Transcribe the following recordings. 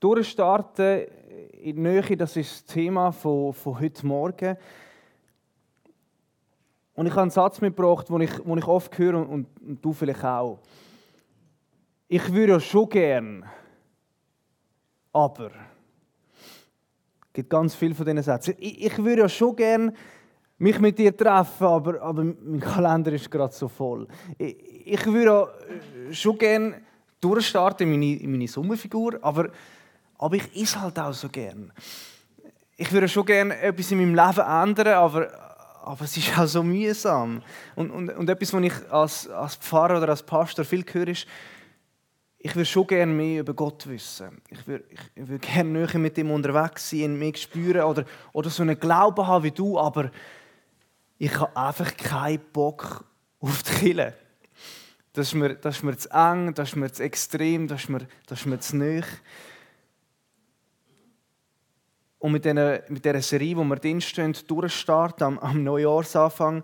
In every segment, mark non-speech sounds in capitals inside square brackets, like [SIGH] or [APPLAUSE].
Durchstarten in die Nähe, das ist das Thema von, von heute Morgen. Und ich habe einen Satz mitgebracht, den ich, den ich oft höre und, und du vielleicht auch. Ich würde ja schon gern, aber. Es gibt ganz viele von diesen Sätzen. Ich, ich würde ja schon gern mich mit dir treffen, aber, aber mein Kalender ist gerade so voll. Ich, ich würde ja schon gern durchstarten in meine, in meine Sommerfigur, aber, aber ich esse halt auch so gern. Ich würde schon gern etwas in meinem Leben ändern, aber, aber es ist auch so mühsam. Und, und, und etwas, was ich als, als Pfarrer oder als Pastor viel höre, ist, ich würde schon gerne mehr über Gott wissen. Ich würde, würde gerne näher mit ihm unterwegs sein, mehr spüren oder, oder so einen Glauben haben wie du, aber ich habe einfach keinen Bock auf die Kirche. Das ist, mir, das ist mir zu eng, das ist mir zu extrem, das ist mir, das ist mir zu nahe. Und mit dieser, mit dieser Serie, wo wir drinstehen, durchstarten am, am Neujahrsanfang,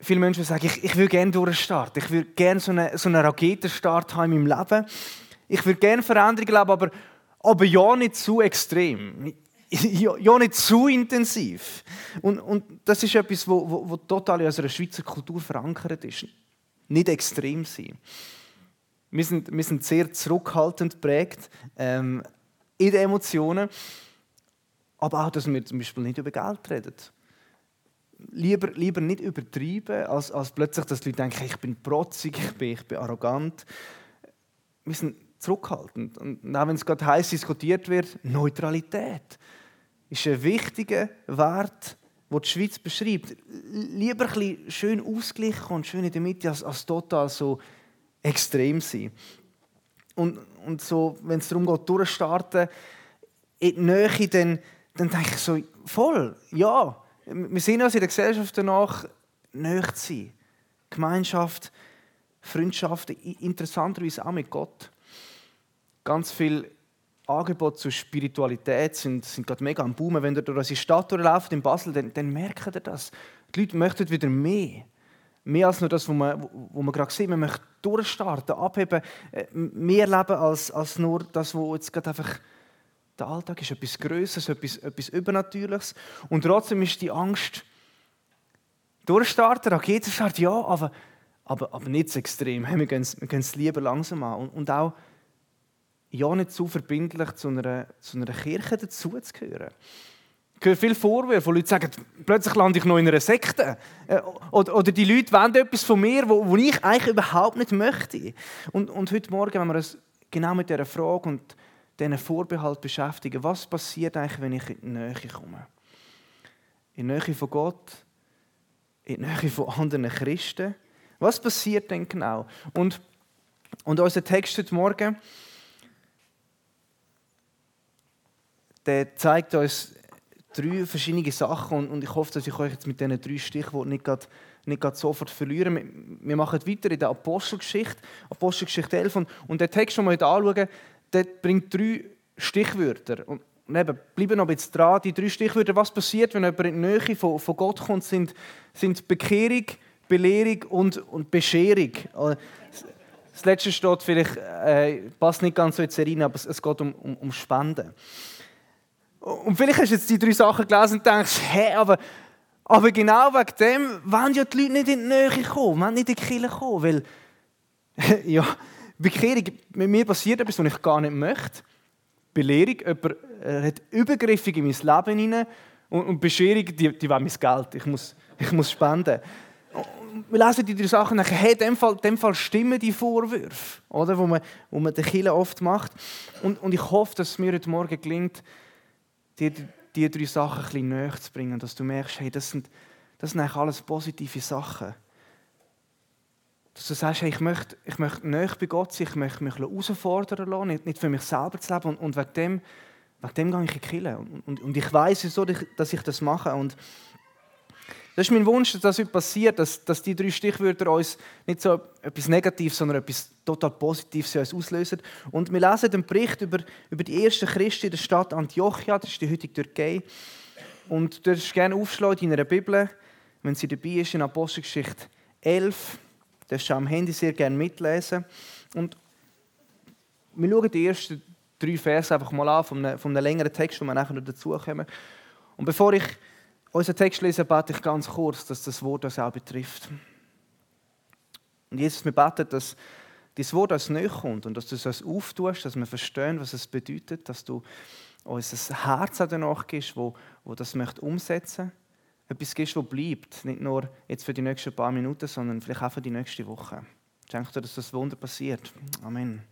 viele Menschen sagen, ich, ich will gerne durchstarten. Ich will gerne so einen, so einen Raketenstart haben in meinem Leben. Ich will gerne Veränderungen leben, aber, aber ja nicht zu extrem. [LAUGHS] Ja, ja nicht zu intensiv. Und, und das ist etwas, wo, wo, wo total in unserer Schweizer Kultur verankert ist. Nicht extrem sein. Wir sind, wir sind sehr zurückhaltend geprägt ähm, in den Emotionen. Aber auch, dass wir zum Beispiel nicht über Geld reden lieber, lieber nicht übertreiben, als, als plötzlich, dass die Leute denken, ich bin protzig, ich bin, ich bin arrogant. Wir sind zurückhaltend. Und auch wenn es gerade heiß diskutiert wird, Neutralität ist ein wichtiger Wert, den die Schweiz beschreibt. Lieber ein schön ausgleichen und schön in der Mitte, als, als total so extrem sein. Und, und so, wenn es darum geht, durchstarten, in die Nähe, dann, dann denke ich so, voll, ja, wir sehen uns in der Gesellschaft danach, näher zu sein. Gemeinschaft, Freundschaft, interessanterweise auch mit Gott. Ganz viele Angebote zur Spiritualität sind, sind gerade mega am Boomen. Wenn ihr durch unsere Stadt durchläuft in Basel, dann, dann merkt ihr das. Die Leute möchten wieder mehr. Mehr als nur das, was man, was man gerade sieht. Man möchte durchstarten, abheben, äh, mehr leben als, als nur das, was jetzt gerade einfach der Alltag ist etwas Größeres, etwas, etwas Übernatürliches. Und trotzdem ist die Angst, durchstarten, Raketenstart, ja, aber, aber, aber nicht so extrem. Wir gehen wir gehen es lieber langsam an. Und, und auch ja nicht zu verbindlich zu einer, zu einer Kirche dazuzugehören. Ich höre viele Vorwürfe, wo Leute sagen, plötzlich lande ich noch in einer Sekte. Äh, oder, oder die Leute wollen etwas von mir, wo, wo ich eigentlich überhaupt nicht möchte. Und, und heute Morgen, wenn wir uns genau mit dieser Frage und diesen Vorbehalt beschäftigen. Was passiert eigentlich, wenn ich in die Nähe komme? In die Nähe von Gott, in die Nähe von anderen Christen. Was passiert denn genau? Und, und unser Text heute Morgen, der zeigt uns drei verschiedene Sachen und, und ich hoffe, dass ich euch jetzt mit diesen drei Stichworten nicht gerade nicht gerade sofort verlieren. Wir machen weiter in der Apostelgeschichte, Apostelgeschichte 11. Und, und den Text, den wir heute anschauen, der bringt drei Stichwörter. Und eben, bleiben noch ein bisschen dran. Die drei Stichwörter, was passiert, wenn jemand in die Nähe von, von Gott kommt, sind, sind Bekehrung, Belehrung und, und Bescherung. Das letzte steht vielleicht, äh, passt nicht ganz so in die Serie, aber es, es geht um, um, um Spenden. Und vielleicht hast du jetzt die drei Sachen gelesen und denkst, hä, aber, aber genau wegen dem wollen ja die Leute nicht in die Nähe kommen, wollen nicht in die Kirche kommen, weil, [LAUGHS] ja, Bekehrung, mit mir passiert etwas, was ich gar nicht möchte. Belehrung, jemand hat übergriffig in mein Leben hinein und, und Bescherung, die, die will mein Geld. Ich muss, ich muss spenden. Wir lesen die drei Sachen und denken, hey, in dem Fall, dem Fall stimmen die Vorwürfe, oder, wo man, wo man den Killer oft macht. Und, und ich hoffe, dass es mir heute Morgen gelingt, dir die drei Sachen ein bisschen näher zu bringen, dass du merkst, hey, das sind, das sind eigentlich alles positive Sachen. Dass du sagst, hey, ich möchte, ich möchte näher bei Gott sein, ich möchte mich herausfordern lassen, nicht, nicht für mich selber zu leben. Und, und wegen, dem, wegen dem gehe ich in die Kirche. Und, und, und ich weiß so, dass ich das mache. Und das ist mein Wunsch, dass das passiert, dass, dass die drei Stichwörter uns nicht so etwas Negatives, sondern etwas total Positives uns auslösen. Und wir lesen den Bericht über, über die ersten Christen in der Stadt Antiochia, das ist die heutige Türkei. Und du darfst gerne aufschlagen in einer Bibel, wenn sie dabei ist, in Apostelgeschichte 11. Das du am Handy sehr gerne mitlesen. Und wir schauen die ersten drei Verse einfach mal an, von einem, von einem längeren Text, wo wir nachher noch dazukommen. Und bevor ich unseren Text lese, bete ich ganz kurz, dass das Wort uns auch betrifft. Und Jesus, wir beten, dass dieses Wort uns näher kommt und dass du es uns auftust, dass wir verstehen, was es bedeutet, dass du uns ein Herz danach gibst, wo, wo das möchte umsetzen möchte. Etwas gibst, das bleibt. Nicht nur jetzt für die nächsten paar Minuten, sondern vielleicht auch für die nächste Woche. Ich denke dir, dass das Wunder passiert. Amen.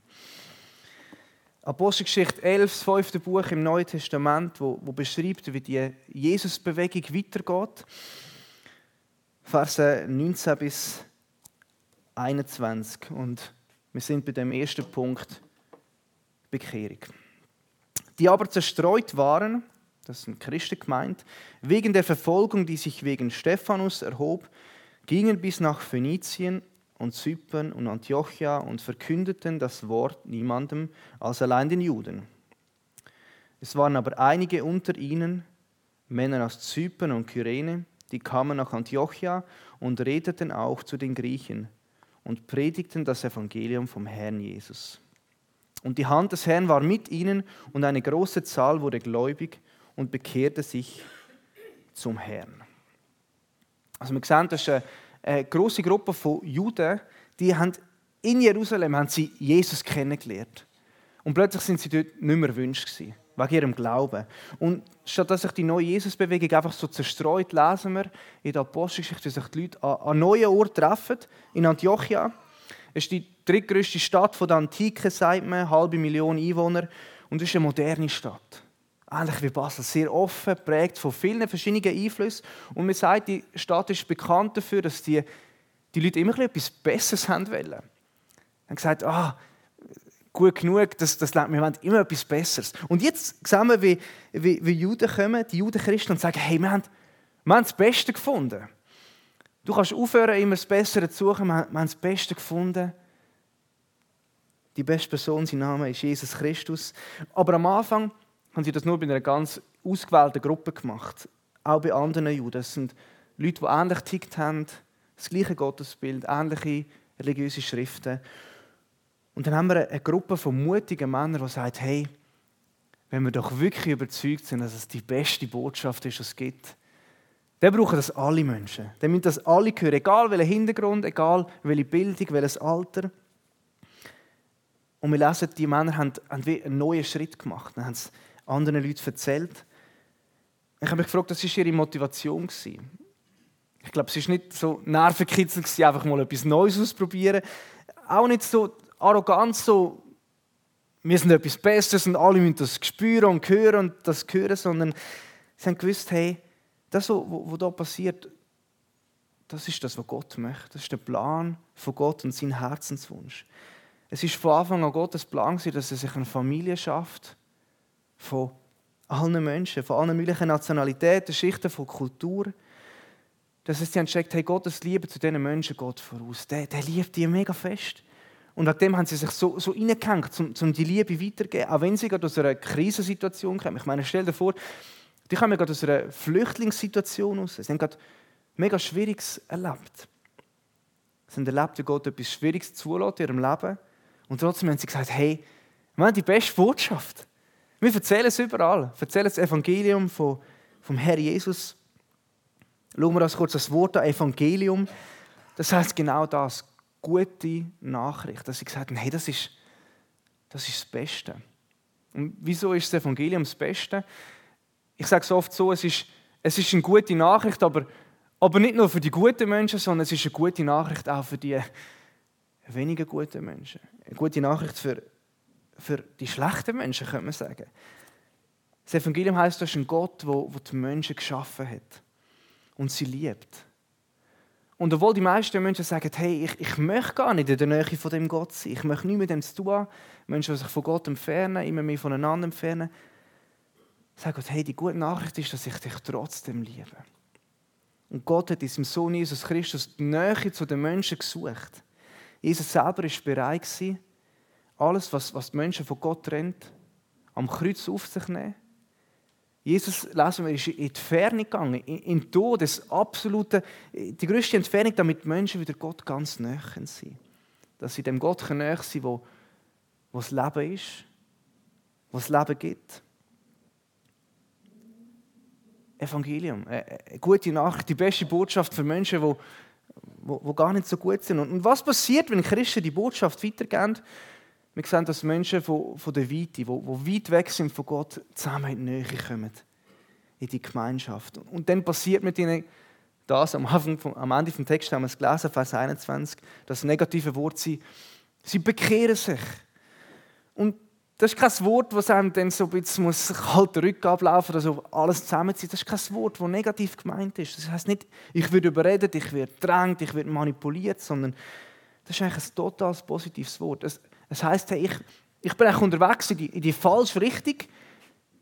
Apostelgeschichte 11, das fünfte Buch im Neuen Testament, wo, wo beschreibt, wie die Jesus-Bewegung weitergeht. Verse 19 bis 21. Und wir sind bei dem ersten Punkt Bekehrung. Die aber zerstreut waren, das sind Christen gemeint, wegen der Verfolgung, die sich wegen Stephanus erhob, gingen bis nach Phönizien und Zypern und Antiochia und verkündeten das Wort niemandem als allein den Juden. Es waren aber einige unter ihnen, Männer aus Zypern und Kyrene, die kamen nach Antiochia und redeten auch zu den Griechen und predigten das Evangelium vom Herrn Jesus. Und die Hand des Herrn war mit ihnen und eine große Zahl wurde gläubig und bekehrte sich zum Herrn. Also wir sehen, das ist eine große Gruppe von Juden, die haben in Jerusalem haben sie Jesus kennengelernt. Und plötzlich sind sie dort nicht mehr erwünscht gewesen, wegen ihrem Glauben. Und statt dass sich die neue Jesusbewegung einfach so zerstreut, lesen wir in der Apostelgeschichte, wie sich die Leute an, neuen Orten treffen, in Antiochia. Es ist die drittgrößte Stadt der Antike, sagt man, halbe Million Einwohner. Und es ist eine moderne Stadt ähnlich wie Basel, sehr offen, prägt von vielen verschiedenen Einflüssen. Und man sagt, die Stadt ist bekannt dafür, dass die, die Leute immer etwas Besseres haben wollen. Haben gesagt, ah, gut genug, das, das wir wollen immer etwas Besseres. Und jetzt sehen wir, wie, wie, wie Juden kommen, die Judenchristen, und sagen, hey, wir haben, wir haben das Beste gefunden. Du kannst aufhören, immer das Bessere zu suchen, wir haben das Beste gefunden. Die beste Person, sein Name ist Jesus Christus. Aber am Anfang haben sie das nur bei einer ganz ausgewählten Gruppe gemacht. Auch bei anderen Juden. Das sind Leute, die ähnlich tickt haben, das gleiche Gottesbild, ähnliche religiöse Schriften. Und dann haben wir eine Gruppe von mutigen Männern, die sagt, hey, wenn wir doch wirklich überzeugt sind, dass es die beste Botschaft ist, die es gibt, dann brauchen das alle Menschen. Dann müssen das alle hören, egal welcher Hintergrund, egal welche Bildung, welches Alter. Und wir lesen, die Männer haben, einen neuen Schritt gemacht. Dann haben sie anderen Leuten erzählt. Ich habe mich gefragt, was war ihre Motivation? Ich glaube, es war nicht so nervenkitzelnd, einfach mal etwas Neues ausprobieren. Auch nicht so arrogant, so, wir sind etwas Besseres und alle müssen das spüren und hören und das hören, sondern sie haben gewusst, hey, das, was da passiert, das ist das, was Gott möchte. Das ist der Plan von Gott und sein Herzenswunsch. Es ist von Anfang an Gottes Plan, dass er sich eine Familie schafft, von allen Menschen, von allen möglichen Nationalitäten, Schichten von Kultur. Dass sie haben gecheckt, hey, Gottes Liebe zu diesen Menschen geht voraus. Der, der liebt die mega fest. Und nachdem haben sie sich so, so reingehängt, um, um die Liebe weiterzugeben, auch wenn sie gerade aus einer Krisensituation kommen. Ich meine, stell dir vor, die kommen gerade aus einer Flüchtlingssituation aus. Sie haben gerade mega Schwieriges erlebt. Sie haben erlebt, wie Gott etwas Schwieriges zulässt in ihrem Leben. Und trotzdem haben sie gesagt, hey, wir haben die beste Botschaft. Wir erzählen es überall. Wir erzählen das Evangelium vom, Herr Jesus. Schauen wir uns kurz das Wort an, Evangelium. Das heißt genau das, gute Nachricht. Dass sie gesagt haben, hey, das ist, das ist das Beste. Und wieso ist das Evangelium das Beste? Ich sage es oft so, es ist, es ist eine gute Nachricht, aber, aber nicht nur für die guten Menschen, sondern es ist eine gute Nachricht auch für die weniger guten Menschen. Eine gute Nachricht für für die schlechten Menschen, könnte man sagen. Das Evangelium heißt, das ist ein Gott, der die Menschen geschaffen hat und sie liebt. Und obwohl die meisten Menschen sagen, hey, ich, ich möchte gar nicht in der Nähe von dem Gott sein, ich möchte nichts mit dem zu tun haben, Menschen, die sich von Gott entfernen, immer mehr voneinander entfernen, sagen Gott, hey, die gute Nachricht ist, dass ich dich trotzdem liebe. Und Gott hat in seinem Sohn Jesus Christus die Nähe zu den Menschen gesucht. Jesus selber war bereit, alles, was, was die Menschen von Gott trennt, am Kreuz auf sich nehmen. Jesus, lesen wir, ist in die Ferne gegangen, in, in den Tod, das absolute, die größte Entfernung, damit Menschen wieder Gott ganz näher sind. Dass sie dem Gott näher sind, wo, wo das Leben ist, was Leben gibt. Evangelium, eine gute Nachricht, die beste Botschaft für Menschen, die, die, die gar nicht so gut sind. Und was passiert, wenn Christen die Botschaft weitergeben? Wir sehen, dass Menschen von, von der Weite, die, die weit weg sind von Gott, zusammen in die Nähe kommen, in die Gemeinschaft. Und dann passiert mit ihnen das, am, Anfang, am Ende des Textes haben wir es gelesen, Vers 21, das negative Wort, sie, sie bekehren sich. Und das ist kein Wort, das einem dann so ein bisschen muss kalt Rücken ablaufen oder so alles zusammenzieht. Das ist kein Wort, das negativ gemeint ist. Das heißt nicht, ich werde überredet, ich werde gedrängt, ich werde manipuliert, sondern das ist eigentlich ein total positives Wort. Es, es heißt, hey, ich, ich bin unterwegs in die, in die falsche Richtung.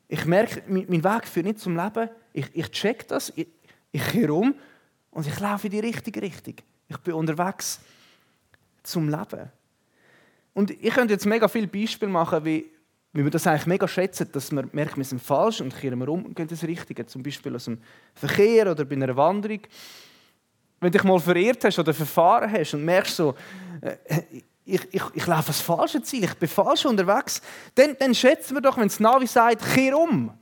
Ich merke, mein Weg führt nicht zum Leben. Ich, ich check das, ich, ich kehre um und ich laufe in die richtige Richtung. Ich bin unterwegs zum Leben. Und ich könnte jetzt mega viele Beispiele machen, wie, wie wir das eigentlich mega schätzen, dass wir merken, wir sind falsch und kehren wir um und gehen das Richtige. Zum Beispiel aus dem Verkehr oder bei einer Wanderung. Wenn du dich mal verirrt hast oder verfahren hast und merkst so, äh, ich, ich, ich laufe das falsche Ziel, ich bin falsch unterwegs, dann, dann schätzen wir doch, wenn das Navi sagt, kehr um.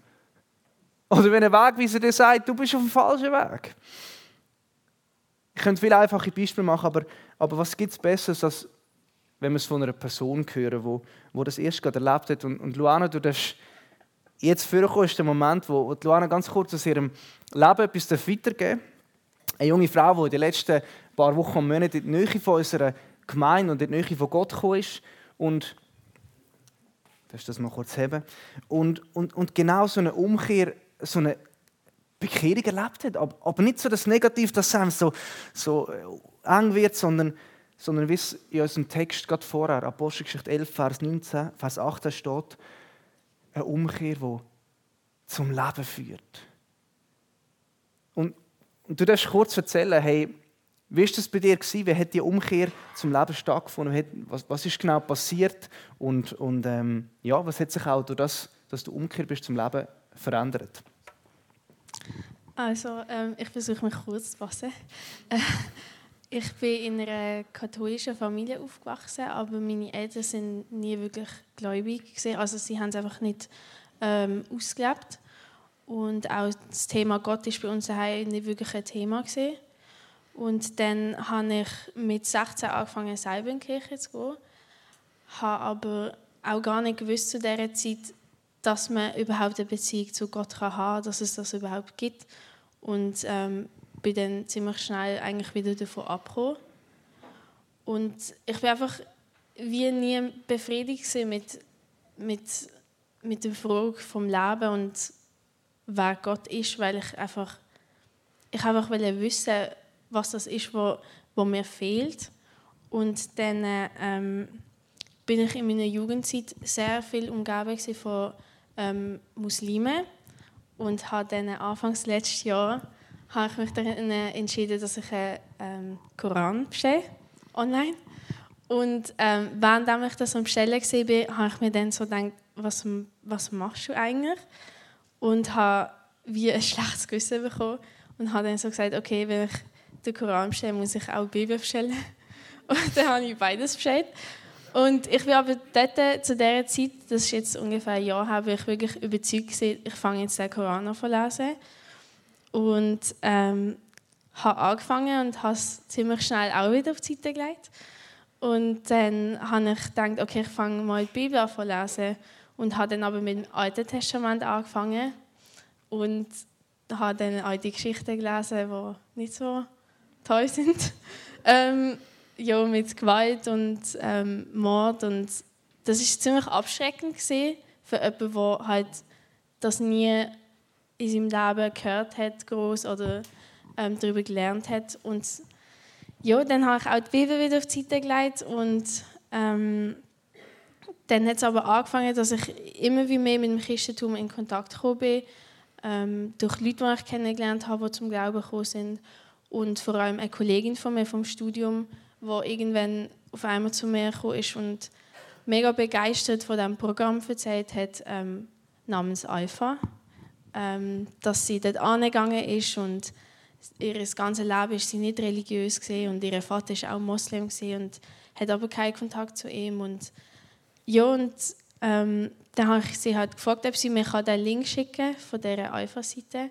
Oder wenn ein Wegweiser dir sagt, du bist auf dem falschen Weg. Ich könnte viele einfache Beispiele machen, aber, aber was gibt es Besseres, als wenn wir es von einer Person hören, wo, wo das erst gerade erlebt hat. Und, und Luana, du darfst jetzt vorkommen, ist der Moment, wo, wo Luana ganz kurz aus ihrem Leben etwas weitergeben darf. Eine junge Frau, die in den letzten paar Wochen und Monaten in die Nähe von unserer Gemeinde und in die Nähe von Gott gekommen ist. Und darfst das mal kurz haben? Und, und, und genau so eine Umkehr, so eine Bekehrung erlebt hat. Aber, nicht so das Negativ, dass es so, so äh, eng wird, sondern, sondern wie es in unserem Text gerade vorher, Apostelgeschichte 11, Vers 19, Vers 18 steht, eine Umkehr, die zum Leben führt. Und, und du darfst kurz erzählen, hey, wie war das bei dir? Wie hat die Umkehr zum Leben stattgefunden? Was, was ist genau passiert? Und, und ähm, ja, was hat sich auch durch das, dass du umgekehrt bist zum Leben, verändert? Also, ähm, ich versuche mich kurz zu fassen. Äh, ich bin in einer katholischen Familie aufgewachsen, aber meine Eltern sind nie wirklich gläubig gewesen. Also sie haben es einfach nicht ähm, ausgelebt und auch das Thema Gott ist bei uns daheim nicht wirklich ein Thema gewesen. Und dann habe ich mit 16 angefangen, selber in die Kirche zu gehen, habe aber auch gar nicht gewusst zu dieser Zeit, dass man überhaupt eine Beziehung zu Gott kann haben dass es das überhaupt gibt. Und ähm, bin dann ziemlich schnell eigentlich wieder davon abgekommen. Und ich bin einfach wie nie befriedigt mit, mit, mit der Frage vom Leben und wer Gott ist, weil ich einfach, ich einfach wissen was das ist, was mir fehlt. Und dann ähm, bin ich in meiner Jugendzeit sehr viel umgeben von ähm, Muslimen und habe dann anfangs letztes Jahr habe ich mich dann entschieden, dass ich einen ähm, Koran bestelle online. Und ähm, während ich das am Bestellen war, habe ich mir dann so gedacht, was, was machst du eigentlich? Und habe wie ein schlechtes Gewissen bekommen und habe dann so gesagt, okay, wenn ich den Koran bestelle, muss ich auch die Bibel bestellen. [LAUGHS] Und dann habe ich beides bestellt. Und ich bin aber dort, zu dieser Zeit, das ist jetzt ungefähr ein Jahr, habe ich wirklich überzeugt gewesen, ich fange jetzt den Koran an zu lesen. Und ähm, habe angefangen und habe es ziemlich schnell auch wieder auf die Seite gelegt. Und dann habe ich gedacht, okay, ich fange mal die Bibel an zu lesen. Und habe dann aber mit dem Alten Testament angefangen. Und habe dann die Geschichten gelesen, die nicht so toll sind. [LAUGHS] Ähm, ja, mit Gewalt und ähm, Mord. Und das ist ziemlich abschreckend gewesen für jemanden, der halt das nie in seinem Leben gehört hat, groß oder ähm, darüber gelernt hat. Und ja, dann habe ich auch die Bibel wieder auf die Seite gelegt und ähm, dann hat es aber angefangen, dass ich immer wie mehr mit dem Christentum in Kontakt gekommen bin, ähm, durch Leute, die ich kennengelernt habe, die zum Glauben gekommen sind und vor allem eine Kollegin von mir vom Studium, die irgendwann auf einmal zu mir gekommen ist und mega begeistert von diesem Programm erzählt hat, ähm, namens Alpha. Ähm, dass sie dort angegangen ist und ihr ganzes Leben ist sie nicht religiös gesehen und ihr Vater ist auch Moslem und hat aber keinen Kontakt zu ihm und ja und ähm, dann habe ich sie halt gefragt, ob sie mir den Link schicken von dieser Alpha-Seite.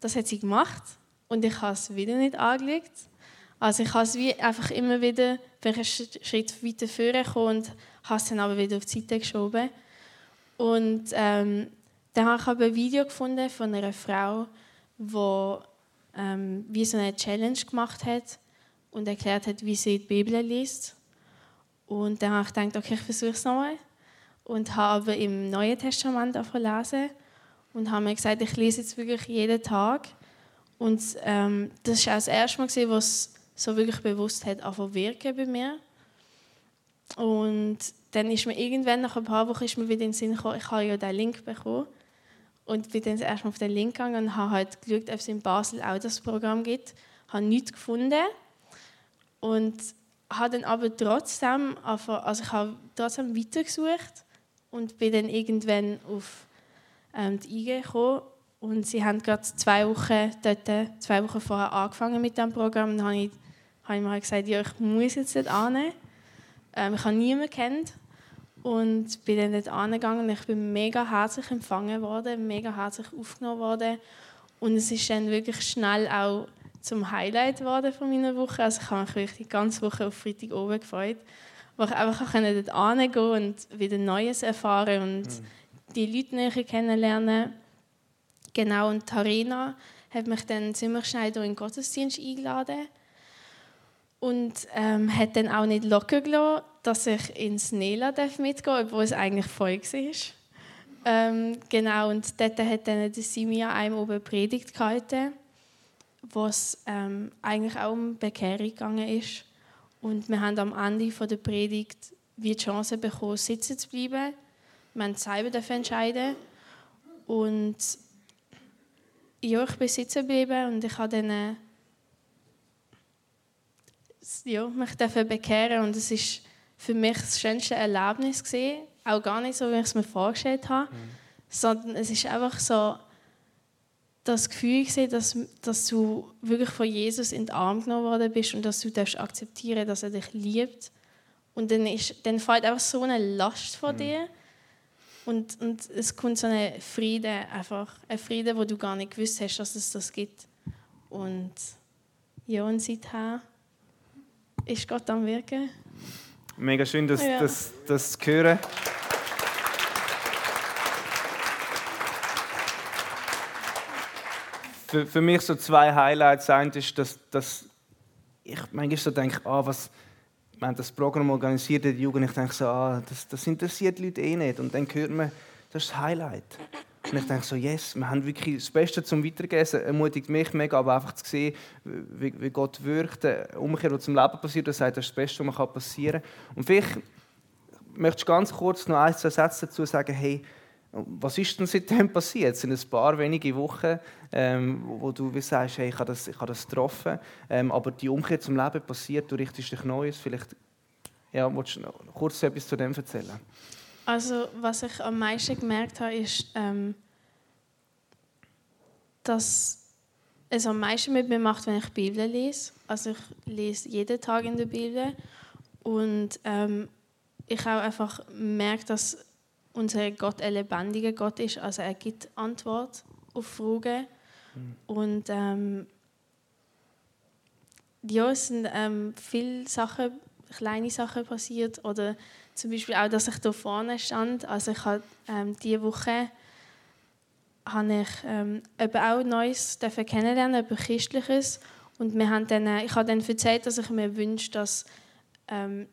Das hat sie gemacht und ich habe es wieder nicht angelegt. Also ich habe es wie einfach immer wieder, einen Schritt weiter vorgekommen und habe es dann aber wieder auf die Seite geschoben. Und ähm, dann habe ich aber ein Video gefunden von einer Frau, die ähm, wie so eine Challenge gemacht hat und erklärt hat, wie sie die Bibel liest. Und dann habe ich gedacht, okay, ich versuche es nochmal. Und habe im Neuen Testament lesen und habe mir gesagt, ich lese jetzt wirklich jeden Tag. Und ähm, das war auch das erste Mal, wo es so wirklich bewusst hat wirken bei mir. Und dann ist mir irgendwann nach ein paar Wochen ist mir wieder in den Sinn gekommen, ich habe ja diesen Link bekommen. Und bin dann erstmal auf den Link gegangen und habe halt geschaut, ob es in Basel auch das Programm gibt. Ich habe nichts gefunden. Und habe dann aber trotzdem, also ich habe trotzdem weitergesucht und bin dann irgendwann auf ähm, die IG gekommen. Und sie haben gerade zwei Wochen, dort, zwei Wochen vorher angefangen mit diesem Programm. Und dann habe ich, habe ich mir gesagt, ja, ich muss jetzt nicht annehmen. Ähm, ich habe niemanden kennt und bin dann dort angegangen. Ich bin mega herzlich empfangen worden, mega herzlich aufgenommen worden. Und es ist dann wirklich schnell auch zum Highlight geworden von meiner Woche. Also ich habe mich wirklich die ganze Woche auf Freitag oben gefreut, wo ich einfach dort angehen und wieder Neues erfahren und mhm. die Leute näher kennenlernen. Genau, und Tarina hat mich dann schnell in den Gottesdienst eingeladen und ähm, hat dann auch nicht locker gelassen, dass ich ins Nela mitgehen darf, obwohl es eigentlich voll war. Ähm, genau, und dort hat dann Simia einem oben Predigt gehalten, wo es ähm, eigentlich auch um Bekehrung gegangen ist. Und wir haben am Ende von der Predigt die Chance bekommen, sitzen zu bleiben. Wir haben selber entscheiden Und ja, ich bin sitzen geblieben und ich habe dann äh, ja, mich bekehren und es ist für mich das schönste Erlebnis gewesen. Auch gar nicht so, wie ich es mir vorgestellt habe, mhm. sondern es ist einfach so das Gefühl gewesen, dass, dass du wirklich von Jesus in den Arm genommen worden bist und dass du darfst akzeptieren, dass er dich liebt. Und dann, ist, dann fällt einfach so eine Last von mhm. dir und, und es kommt so ein Friede, einfach ein Friede, wo du gar nicht gewusst hast, dass es das gibt. Und ja, und seither ist Gott am Wirken. Mega schön, das, ja. das, das zu hören. Für, für mich so zwei Highlights. Eins ist, dass, dass ich manchmal so denke, ah, was, wir haben das Programm organisiert in der Jugend, ich denke so, ah, das, das interessiert die Leute eh nicht. Und dann hört man, das ist das Highlight. Und ich denke so, yes, wir haben wirklich das Beste zum Weitergeben. Es ermutigt mich mega, aber einfach zu sehen, wie, wie Gott wirkt, eine Umkehr, die zum Leben passiert, das sagt, das ist das Beste, was passieren kann. Und vielleicht möchte ich ganz kurz noch ein, zwei Sätze dazu sagen, hey, was ist denn seitdem passiert? Es sind ein paar wenige Wochen, ähm, wo du wie sagst, hey, ich habe das, ich habe das getroffen, ähm, aber die Umkehr zum Leben passiert, du richtest dich Neues. Vielleicht ja, willst du noch kurz etwas zu dem erzählen? Also was ich am meisten gemerkt habe, ist, ähm, dass es am meisten mit mir macht, wenn ich die Bibel lese. Also ich lese jeden Tag in der Bibel und ähm, ich auch einfach merke, dass unser Gott ein lebendiger Gott ist. Also er gibt Antwort auf Fragen mhm. und ähm, ja, es sind ähm, viele Sachen, kleine Sachen passiert oder zum Beispiel auch, dass ich da vorne stand. Also ich habe ähm, diese Woche habe ich ähm, auch Neues kennenlernen, über Christliches. Und wir haben dann, äh, ich habe dann erzählt, dass ich mir wünsche, dass, ähm,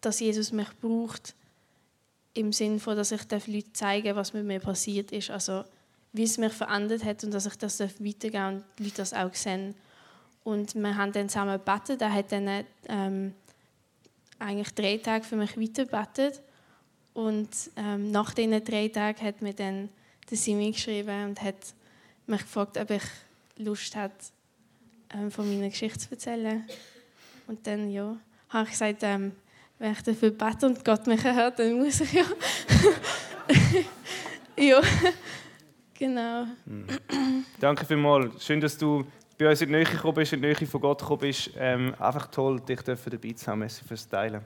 dass Jesus mich braucht, im Sinne von, dass ich Leuten zeigen was mit mir passiert ist. Also wie es mich verändert hat und dass ich das weitergeben und die Leute das auch sehen. Und wir haben dann zusammen gebetet. Er hat dann ähm, eigentlich drei Tage für mich weitergebetet. Und ähm, nach diesen drei Tagen hat mir dann der Simi geschrieben und hat mich gefragt, ob ich Lust hätte, ähm, von meiner Geschichte zu erzählen. Und dann ja, habe ich gesagt, ähm, wenn ich dafür bete und Gott mich hört, dann muss ich ja. [LAUGHS] ja, genau. Mhm. Danke vielmals. Schön, dass du bei uns in die Nähe gekommen bist, in die Nähe von Gott gekommen bist. Ähm, einfach toll, dich dabei zu haben. Merci fürs Teilen.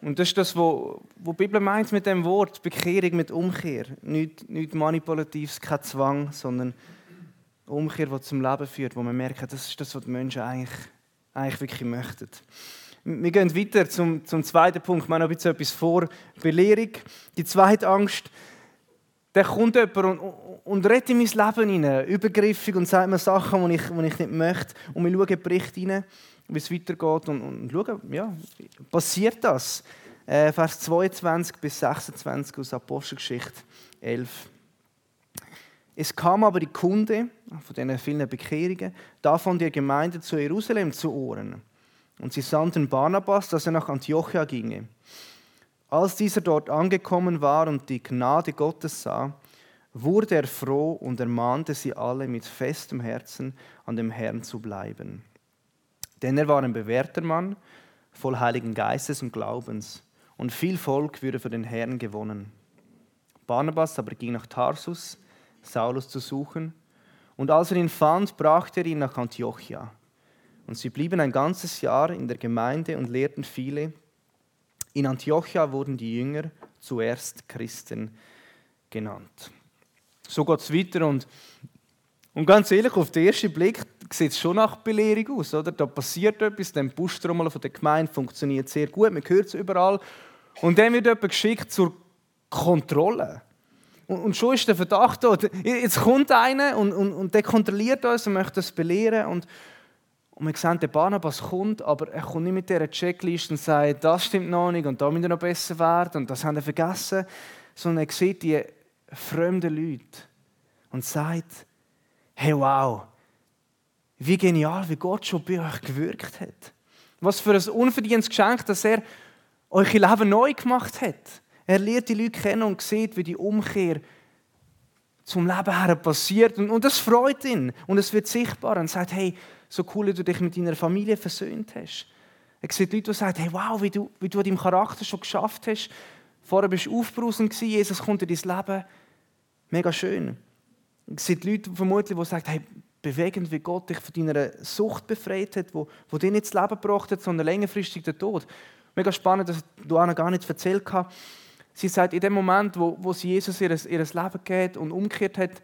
Und das ist das, was die Bibel meint mit dem Wort, Bekehrung mit Umkehr. Nicht, nicht manipulatives, kein Zwang, sondern Umkehr, die zum Leben führt, wo man merkt, das ist das, was die Menschen eigentlich, eigentlich wirklich möchten. Wir gehen weiter zum, zum zweiten Punkt. Wir haben noch etwas vor. Belehrung. Die zweite Angst. Da kommt jemand und, und redet in mein Leben rein, übergriffig und sagt mir Sachen, die ich, die ich nicht möchte. Und wir schauen den Bericht rein, wie es weitergeht und, und schauen, ja, passiert das? Äh, Vers 22 bis 26 aus Apostelgeschichte 11. Es kam aber die Kunde von diesen vielen Bekehrungen davon der Gemeinde zu Jerusalem zu Ohren. Und sie sandten Barnabas, dass er nach Antiochia ginge. Als dieser dort angekommen war und die Gnade Gottes sah, wurde er froh und ermahnte sie alle mit festem Herzen an dem Herrn zu bleiben. Denn er war ein bewährter Mann, voll Heiligen Geistes und Glaubens, und viel Volk würde für den Herrn gewonnen. Barnabas aber ging nach Tarsus, Saulus zu suchen, und als er ihn fand, brachte er ihn nach Antiochia. Und sie blieben ein ganzes Jahr in der Gemeinde und lehrten viele. In Antiochia wurden die Jünger zuerst Christen genannt. So geht es weiter und, und ganz ehrlich, auf den ersten Blick sieht es schon nach Belehrung aus. Oder? Da passiert etwas, der Bustrommel von der Gemeinde funktioniert sehr gut, man hört es überall. Und dann wird jemand geschickt zur Kontrolle. Und, und schon ist der Verdacht da, jetzt kommt einer und, und, und der kontrolliert uns und möchte uns belehren. Und, und wir sehen, der Barnabas kommt, aber er kommt nicht mit dieser Checkliste und sagt, das stimmt noch nicht und da müssen wir noch besser werden und das haben wir vergessen. Sondern er sieht die fremden Leute und sagt, hey wow, wie genial, wie Gott schon bei euch gewirkt hat. Was für ein unverdientes Geschenk, dass er euch Leben neu gemacht hat. Er lernt die Leute kennen und sieht, wie die Umkehr zum Leben her passiert. Und, das freut ihn. Und es wird sichtbar. Und sagt, hey, so cool, wie du dich mit deiner Familie versöhnt hast. Er sieht Leute, die sagen, hey, wow, wie du, wie du deinem Charakter schon geschafft hast. Vorher bist du aufbrausend Jesus kommt in dein Leben. Mega schön. Er sieht Leute vermutlich, die sagen, hey, bewegend, wie Gott dich von deiner Sucht befreit hat, wo, wo dir nicht das Leben gebracht hat, sondern längerfristig den Tod. Mega spannend, dass du Anna gar nicht erzählt hast. Sie sagt, in dem Moment, wo, wo sie Jesus ihr, ihr Leben geht und umgekehrt hat,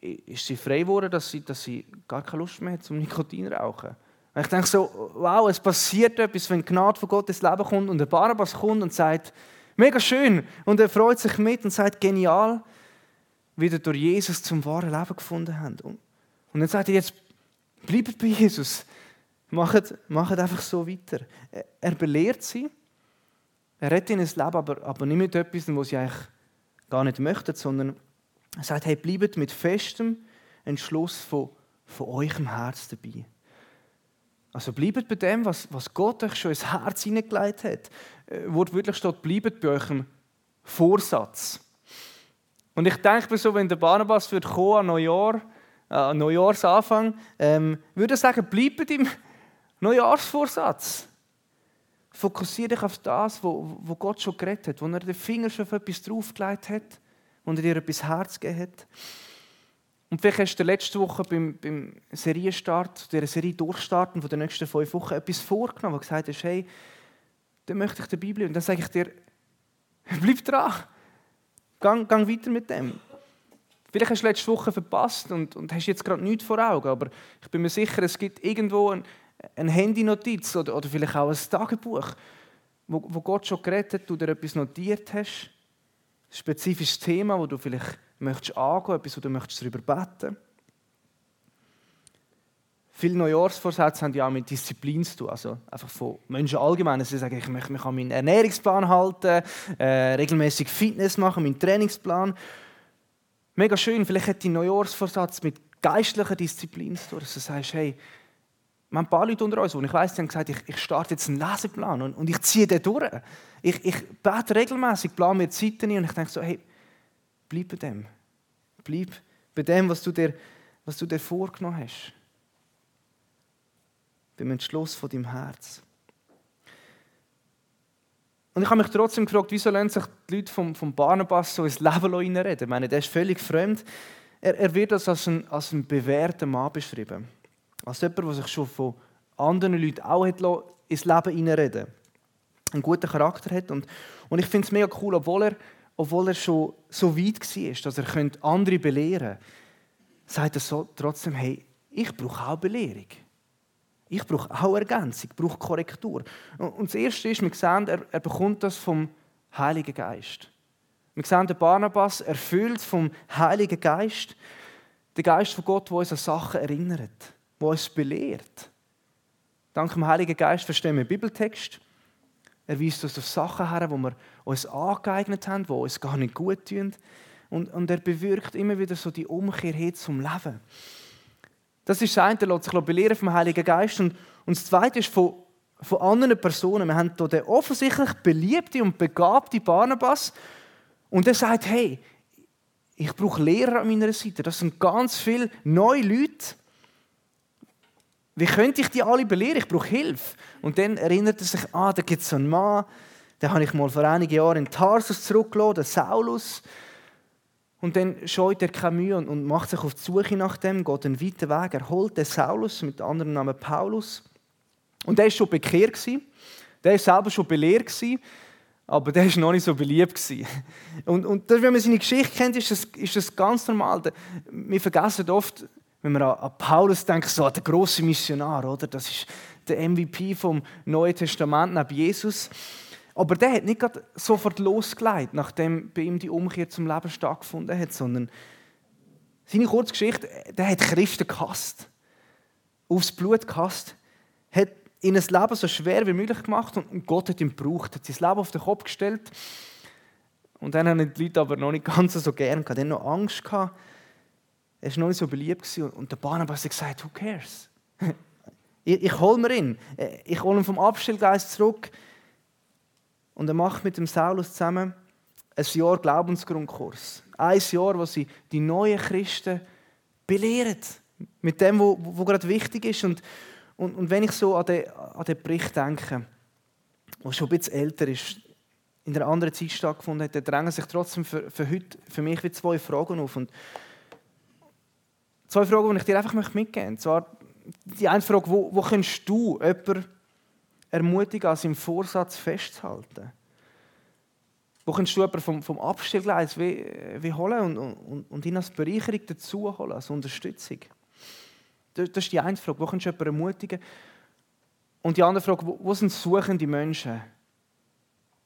ist sie frei geworden, dass sie, dass sie gar keine Lust mehr hat zum Nikotin rauchen. Und ich denke so, wow, es passiert etwas, wenn die Gnade von Gott ins Leben kommt und der Barnabas kommt und sagt, mega schön. Und er freut sich mit und sagt, genial, wie ihr durch Jesus zum wahren Leben gefunden habt. Und, und dann sagt er jetzt, bleibt bei Jesus. Macht, macht einfach so weiter. Er, er belehrt sie. Er rettet ihnen das Leben, aber, aber nicht mit etwas, was sie eigentlich gar nicht möchten, sondern er sagt, hey, bleibt mit festem Entschluss von, von eurem Herz dabei. Also bleibt bei dem, was, was Gott euch schon ins Herz hineingelegt hat. Äh, wirklich steht, bleibt bei eurem Vorsatz. Und ich denke so, wenn der Barnabas wird kommen an Neujahr, äh, an Neujahrsanfang, ähm, würde er sagen, bleibt im Neujahrsvorsatz. Fokussiere dich auf das, wo, wo Gott schon geredet hat, wo er den Finger schon auf etwas draufgelegt hat und er dir etwas Herz gegeben hat. Und vielleicht hast du letzte Woche beim, beim Serienstart, dieser Serie Durchstarten von den nächsten fünf Wochen etwas vorgenommen, wo gesagt hast, hey, dann möchte ich dabei bleiben. Und dann sage ich dir, [LAUGHS] bleib dran. Gang, gang weiter mit dem. Vielleicht hast du letzte Woche verpasst und, und hast jetzt gerade nichts vor Augen, aber ich bin mir sicher, es gibt irgendwo ein, eine Handynotiz oder, oder vielleicht auch ein Tagebuch, wo, wo Gott schon du dir etwas notiert hast spezifisches Thema, wo du vielleicht möchtest angehen, etwas, wo du möchtest darüber beten. Viele Neujahrsvorsätze haben ja auch mit Disziplin zu tun. Also einfach von Menschen allgemein. Sie sagen, ich möchte mich an meinen Ernährungsplan halten, äh, regelmäßig Fitness machen, meinen Trainingsplan. Mega schön. Vielleicht hat dein Neujahrsvorsatz mit geistlicher Disziplin zu tun. Dass du sagst, hey, wir haben ein paar Leute unter uns, und ich weiß, die haben gesagt, ich, ich starte jetzt einen Leseplan und, und ich ziehe den durch. Ich, ich bete regelmäßig, plane mir Zeiten ein und ich denke so, hey, bleib bei dem. Bleib bei dem, was du dir, was du dir vorgenommen hast. Beim Entschluss von deinem Herz. Und ich habe mich trotzdem gefragt, wieso lernen sich die Leute vom, vom Barnabas so ins Leben reinreden? Ich meine, der ist völlig fremd. Er, er wird als ein, als ein bewährter Mann beschrieben. Als jemand, der sich schon von anderen Leuten auch ins Leben hineinreden einen guten Charakter hat. Und, und ich finde es mega cool, obwohl er, obwohl er schon so weit war, dass er andere belehren könnte, sagt er so trotzdem, hey, ich brauche auch Belehrung. Ich brauche auch Ergänzung, ich brauche Korrektur. Und das Erste ist, wir sehen, er, er bekommt das vom Heiligen Geist. Wir sehen den Barnabas erfüllt vom Heiligen Geist. Der Geist von Gott, der uns an Sachen erinnert, der uns belehrt. Dank dem Heiligen Geist verstehen wir Bibeltext. Er weist uns auf Sachen her, die wir uns angeeignet haben, die uns gar nicht gut tun. Und, und er bewirkt immer wieder so die Umkehr zum Leben. Das ist das der lässt sich belehren vom Heiligen Geist. Und, und das zweite ist von, von anderen Personen. Wir haben hier den offensichtlich beliebten und begabten Barnabas. Und er sagt, hey, ich brauche Lehrer an meiner Seite. Das sind ganz viele neue Leute. Wie könnte ich die alle belehren? Ich brauche Hilfe. Und dann erinnert er sich, ah, da gibt es so einen Mann, den habe ich mal vor einigen Jahren in Tarsus zurückgelassen, den Saulus. Und dann scheut er keine Mühe und macht sich auf die Suche nach dem, geht einen weiten Weg. Er holt den Saulus mit dem anderen Namen Paulus. Und der war schon bekehrt. Der war selber schon belehrt. Aber der war noch nicht so beliebt. Und, und wenn man seine Geschichte kennt, ist das, ist das ganz normal. Wir vergessen oft, wenn wir an, Paulus denken, so der große Missionar, oder? Das ist der MVP vom Neuen Testament neben Jesus. Aber der hat nicht sofort losgelegt, nachdem bei ihm die Umkehr zum Leben stattgefunden hat, sondern seine Kurzgeschichte, der hat Christen gehasst. Aufs Blut gehasst. Hat in ein Leben so schwer wie möglich gemacht und Gott hat ihn gebraucht. Hat sein Leben auf den Kopf gestellt. Und dann haben die Leute aber noch nicht ganz so gern gehabt. Noch Angst gehabt. Er war noch nicht so beliebt. Und der Barnabas hat gesagt, who cares? [LAUGHS] ich, ich hole mir ihn. Ich hole ihn vom Abstellgeist zurück. Und er macht mit dem Saulus zusammen ein Jahr Glaubensgrundkurs. Ein Jahr, wo sie die neuen Christen belehren. Mit dem, was gerade wichtig ist. Und, und, und wenn ich so an den, an den Bericht denke, der schon ein bisschen älter ist, in einer anderen Zeit stattgefunden hat, dann drängen sich trotzdem für, für heute für mich wie zwei Fragen auf. Und zwei Fragen, die ich dir einfach mitgeben möchte. Zwar die eine Frage, wo, wo kannst du jemanden ermutigen, an seinem Vorsatz festzuhalten? Wo kannst du jemanden vom, vom Abstellgleis wie, wie holen und, und, und ihn als Bereicherung dazu holen, als Unterstützung? Das, das ist die eine Frage. Wo kannst du jemanden ermutigen? Und die andere Frage, wo, wo sind suchende Menschen?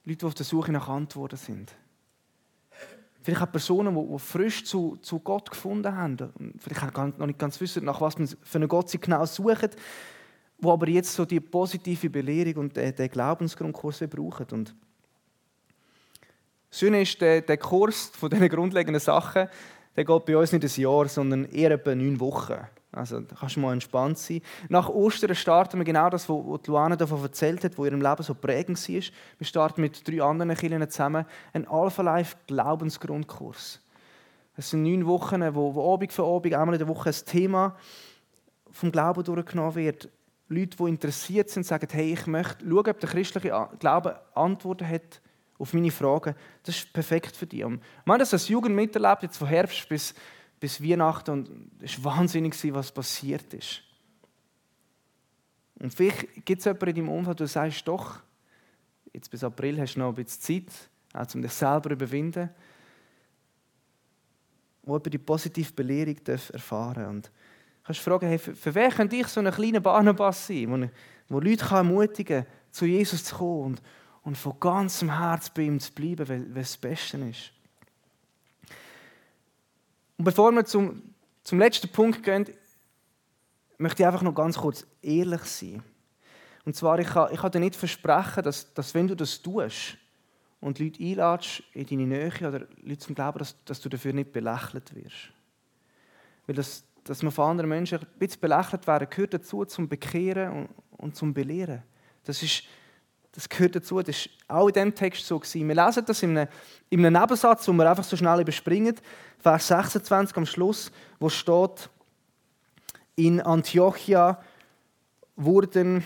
Leute, die auf der Suche nach Antworten sind. Vielleicht auch Personen, die, frisch zu, zu Gott gefunden haben. Vielleicht auch noch nicht ganz wissen, nach was man für einen Gott sie genau sucht wo aber jetzt so die positive Belehrung und den, den Glaubensgrundkurs brauchen. Und das ist, der, der Kurs von diesen grundlegenden Sachen, der geht bei uns nicht ein Jahr, sondern eher etwa neun Wochen. Also da kannst du mal entspannt sein. Nach Ostern starten wir genau das, was Luana davon erzählt hat, wo ihrem Leben so prägend war. Wir starten mit drei anderen Kindern zusammen einen Alpha Life Glaubensgrundkurs. Das sind neun Wochen, wo, wo Abend für Abend, einmal in der Woche ein Thema vom Glauben durchgenommen wird. Leute, die interessiert sind, sagen, hey, ich möchte schauen, ob der christliche Glaube Antworten hat auf meine Fragen. Das ist perfekt für dich. Ich habe das als Jugend miterlebt, jetzt von Herbst bis, bis Weihnachten und es war wahnsinnig, was passiert ist. Und vielleicht gibt es jemanden in deinem Umfeld, du sagst, doch, jetzt bis April hast du noch ein bisschen Zeit, auch um dich selber zu überwinden, wo jemand die positive Belehrung erfahren darf. Und kannst fragen, hey, für, für wen könnte ich so ein kleiner Barnabas sein, wo, wo Leute kann ermutigen kann, zu Jesus zu kommen und, und von ganzem Herz bei ihm zu bleiben, weil, weil es das Beste ist. Und bevor wir zum, zum letzten Punkt gehen, möchte ich einfach noch ganz kurz ehrlich sein. Und zwar, ich kann, ich kann dir nicht versprechen, dass, dass wenn du das tust und Leute einladest in deine Nähe oder Leute zum Glauben, dass, dass du dafür nicht belächelt wirst. Weil das, dass wir von anderen Menschen ein bisschen belächelt werden, gehört dazu zum Bekehren und, und zum Belehren. Das, ist, das gehört dazu. Das war auch in diesem Text so. Gewesen. Wir lesen das in einem, in einem Nebensatz, wo wir einfach so schnell überspringen. Vers 26 am Schluss, wo steht, in Antiochia wurden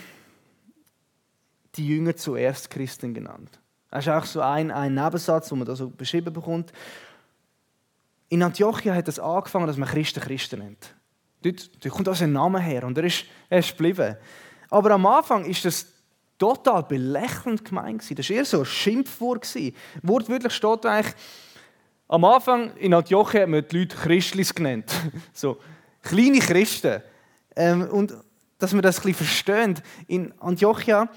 die Jünger zuerst Christen genannt. Das ist auch so ein, ein Nebensatz, wo man da so beschrieben bekommt. In Antiochia hat es angefangen, dass man Christen Christen nennt. Dort, dort kommt also ein Name her und er ist, er ist geblieben. Aber am Anfang ist das total belächelnd gemeint. Das war eher so ein Schimpfwort. Wortwörtlich steht eigentlich, am Anfang in Antiochia haben wir die Leute Christlis genannt. [LAUGHS] So, kleine Christen. Ähm, und dass wir das ein bisschen verstehen, in Antiochia,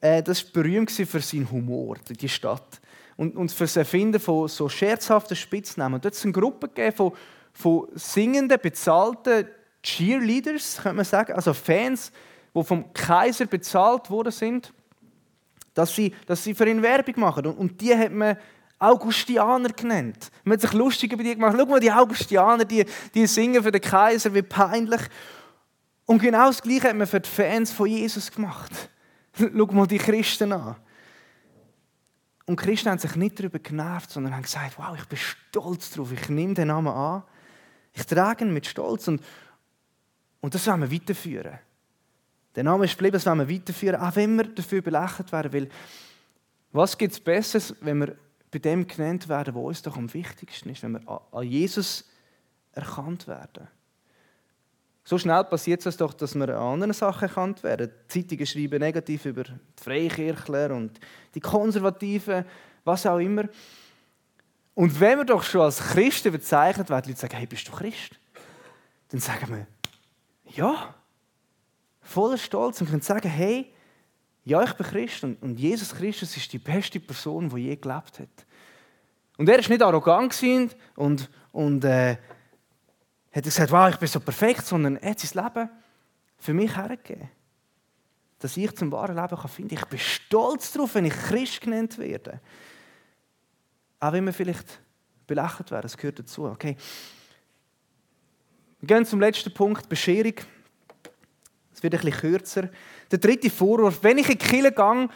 äh, das war berühmt für seinen Humor, die Stadt. Und, und für das Erfinden von so scherzhaften Spitznamen. dort hat es eine Gruppe gegeben von, von singenden, bezahlten Cheerleaders, könnte man sagen, also Fans, die vom Kaiser bezahlt worden sind, dass sie, dass sie für ihn Werbung machen. Und, und die hat man Augustianer genannt. Man hat sich lustig über die gemacht. Schau mal, die Augustianer, die, die singen für den Kaiser, wie peinlich. Und genau das Gleiche hat man für die Fans von Jesus gemacht. [LAUGHS] Schau mal die Christen an. Und die Christen haben sich nicht darüber genervt, sondern haben gesagt, wow, ich bin stolz darauf, ich nehme den Namen an, ich trage ihn mit Stolz und, und das wollen wir weiterführen. Der Name ist geblieben, das wollen wir weiterführen, auch wenn wir dafür belächelt werden, weil was gibt es Besseres, wenn wir bei dem genannt werden, was uns doch am wichtigsten ist, wenn wir an Jesus erkannt werden. So schnell passiert es doch, dass wir an anderen Sachen erkannt werden. Die Zeitungen schreiben negativ über die Freikirchler und die Konservativen, was auch immer. Und wenn wir doch schon als Christen bezeichnet werden, die Leute sagen, hey, bist du Christ? Dann sagen wir, ja. Voller Stolz und können sagen, hey, ja, ich bin Christ und Jesus Christus ist die beste Person, die je gelebt hat. Und er war nicht arrogant und, und äh, hat gesagt, wow, ich bin so perfekt, sondern er hat sein Leben für mich hergegeben. Dass ich zum wahren Leben kann finden Ich bin stolz darauf, wenn ich Christ genannt werde. Auch wenn wir vielleicht belächelt werden, das gehört dazu. Okay. Wir gehen zum letzten Punkt, Bescherung. Wird ein bisschen kürzer. Der dritte Vorwurf, wenn ich in die Kirche gehe,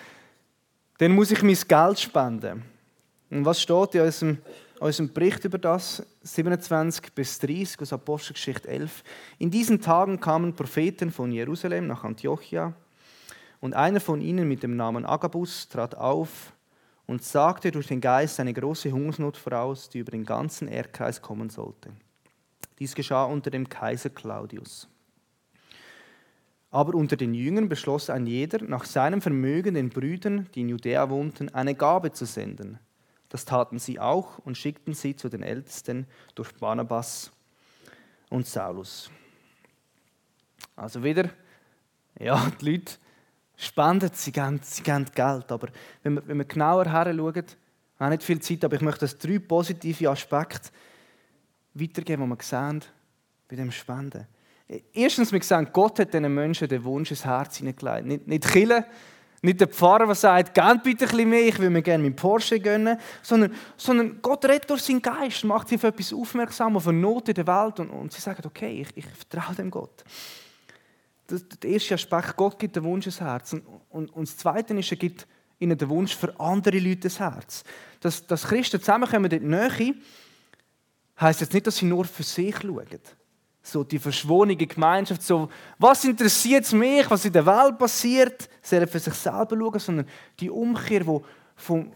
dann muss ich mein Geld spenden. Und was steht in unserem unserem Bericht über das, 27 bis 30 aus Apostelgeschichte 11. In diesen Tagen kamen Propheten von Jerusalem nach Antiochia und einer von ihnen mit dem Namen Agabus trat auf und sagte durch den Geist eine große Hungersnot voraus, die über den ganzen Erdkreis kommen sollte. Dies geschah unter dem Kaiser Claudius. Aber unter den Jüngern beschloss ein jeder, nach seinem Vermögen den Brüdern, die in Judäa wohnten, eine Gabe zu senden. Das taten sie auch und schickten sie zu den Ältesten durch Barnabas und Saulus. Also wieder, ja, die Leute spenden, sie geben, sie geben Geld. Aber wenn wir, wenn wir genauer her schauen, ich habe nicht viel Zeit, aber ich möchte das drei positive Aspekte weitergeben, die wir sehen bei dem Spenden. Erstens, wir sehen, Gott hat diesen Menschen den Wunsch ins Herz hineingelegt. Nicht, nicht killen, nicht der Pfarrer, der sagt, gebt bitte ein bisschen mehr, ich will mir gerne meinen Porsche gönnen. Sondern, sondern Gott redet durch seinen Geist, macht sie auf etwas aufmerksam, auf eine Not in der Welt. Und, und sie sagen, okay, ich, ich vertraue dem Gott. Das, der erste Aspekt, Gott gibt den Wunsch ins Herz. Und, und, und das Zweite ist, er gibt ihnen den Wunsch für andere Leute ins Herz. Dass, dass Christen zusammenkommen in die Nähe, heisst jetzt nicht, dass sie nur für sich schauen so die verschworene Gemeinschaft, so, was interessiert mich, was in der Welt passiert, sie für sich selber schauen, sondern die Umkehr, die vom,